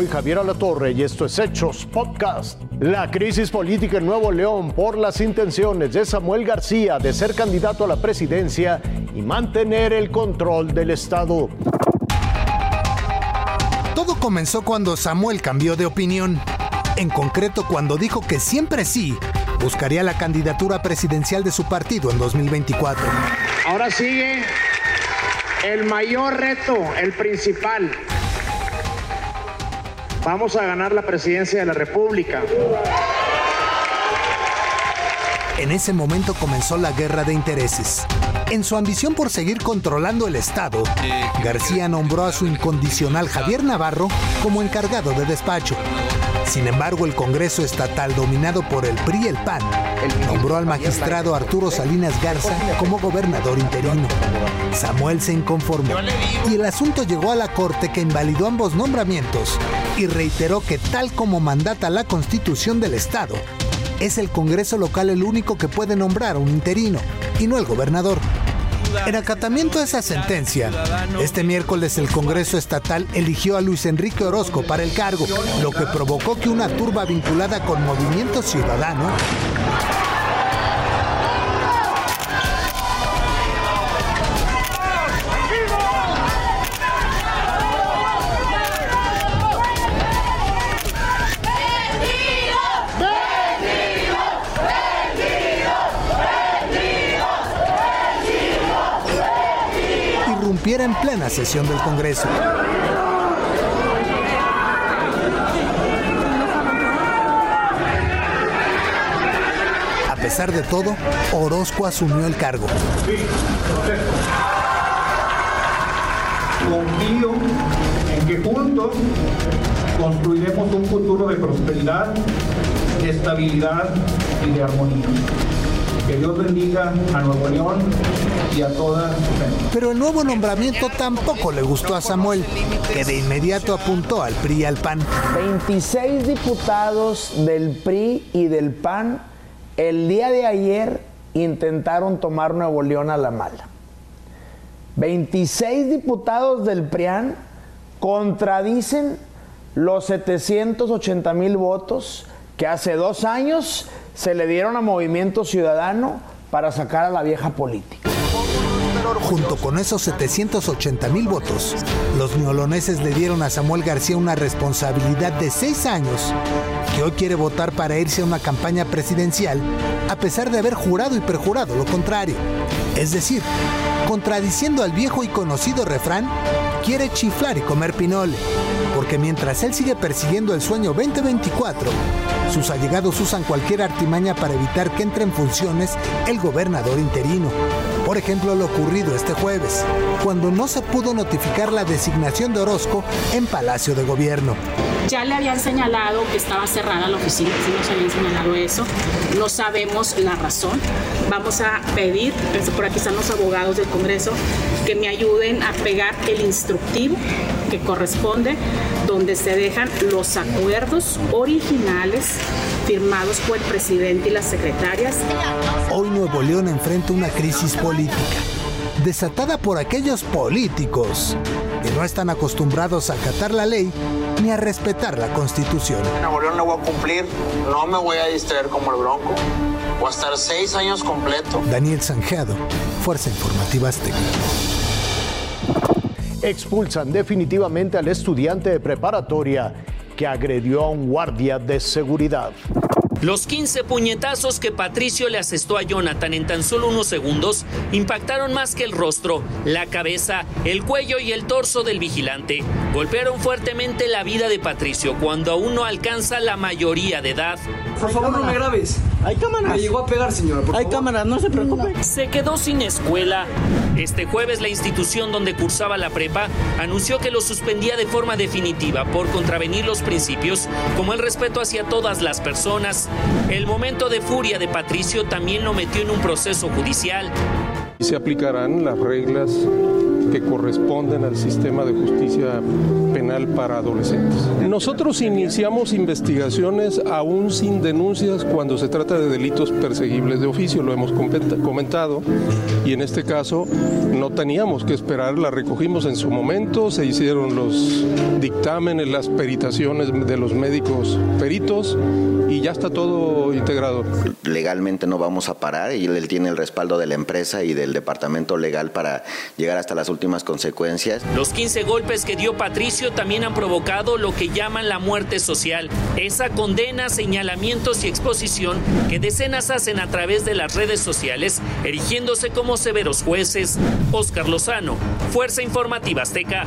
Soy Javier Alatorre y esto es Hechos Podcast. La crisis política en Nuevo León por las intenciones de Samuel García de ser candidato a la presidencia y mantener el control del Estado. Todo comenzó cuando Samuel cambió de opinión. En concreto, cuando dijo que siempre sí buscaría la candidatura presidencial de su partido en 2024. Ahora sigue el mayor reto, el principal. Vamos a ganar la presidencia de la República. En ese momento comenzó la guerra de intereses. En su ambición por seguir controlando el Estado, García nombró a su incondicional Javier Navarro como encargado de despacho. Sin embargo, el Congreso Estatal, dominado por el PRI y el PAN, nombró al magistrado Arturo Salinas Garza como gobernador interino. Samuel se inconformó y el asunto llegó a la Corte que invalidó ambos nombramientos y reiteró que tal como mandata la Constitución del Estado, es el Congreso local el único que puede nombrar a un interino y no el gobernador. En acatamiento a esa sentencia, este miércoles el Congreso Estatal eligió a Luis Enrique Orozco para el cargo, lo que provocó que una turba vinculada con Movimiento Ciudadano en plena sesión del Congreso. A pesar de todo, Orozco asumió el cargo. Confío en que juntos construiremos un futuro de prosperidad, de estabilidad y de armonía. Que Dios bendiga a Nuevo León y a toda. Pero el nuevo nombramiento tampoco le gustó a Samuel, que de inmediato apuntó al PRI y al PAN. 26 diputados del PRI y del PAN el día de ayer intentaron tomar Nuevo León a la mala. 26 diputados del PRIAN contradicen los 780 mil votos que hace dos años se le dieron a Movimiento Ciudadano para sacar a la vieja política. Junto con esos 780 mil votos, los neoloneses le dieron a Samuel García una responsabilidad de seis años, que hoy quiere votar para irse a una campaña presidencial, a pesar de haber jurado y perjurado lo contrario. Es decir, contradiciendo al viejo y conocido refrán, quiere chiflar y comer pinole, porque mientras él sigue persiguiendo el sueño 2024, sus allegados usan cualquier artimaña para evitar que entre en funciones el gobernador interino. Por ejemplo, lo ocurrido este jueves, cuando no se pudo notificar la designación de Orozco en Palacio de Gobierno. Ya le habían señalado que estaba cerrada la oficina, sí nos habían señalado eso. No sabemos la razón. Vamos a pedir, por aquí están los abogados del Congreso, que me ayuden a pegar el instructivo que corresponde, donde se dejan los acuerdos originales firmados por el presidente y las secretarias. Hoy Nuevo León enfrenta una crisis política, desatada por aquellos políticos que no están acostumbrados a acatar la ley ni a respetar la constitución. En Nuevo León no voy a cumplir, no me voy a distraer como el bronco. Voy a estar seis años completo. Daniel Sanjeado, Fuerza Informativa Azteca. Expulsan definitivamente al estudiante de preparatoria que agredió a un guardia de seguridad. Los 15 puñetazos que Patricio le asestó a Jonathan en tan solo unos segundos impactaron más que el rostro, la cabeza, el cuello y el torso del vigilante. Golpearon fuertemente la vida de Patricio cuando aún no alcanza la mayoría de edad. Por favor, no me grabes. Hay cámaras. Me llegó a pegar, señora. por Hay favor. cámaras, no se preocupe. Se quedó sin escuela. Este jueves la institución donde cursaba la prepa anunció que lo suspendía de forma definitiva por contravenir los principios como el respeto hacia todas las personas. El momento de furia de Patricio también lo metió en un proceso judicial. Se aplicarán las reglas que corresponden al sistema de justicia penal para adolescentes. Nosotros iniciamos investigaciones aún sin denuncias cuando se trata de delitos perseguibles de oficio, lo hemos comentado, y en este caso no teníamos que esperar, la recogimos en su momento, se hicieron los dictámenes, las peritaciones de los médicos peritos y ya está todo integrado. Legalmente no vamos a parar y él tiene el respaldo de la empresa y del departamento legal para llegar hasta las últimas consecuencias. Los 15 golpes que dio Patricio también han provocado lo que llaman la muerte social, esa condena, señalamientos y exposición que decenas hacen a través de las redes sociales, erigiéndose como severos jueces. Oscar Lozano, Fuerza Informativa Azteca.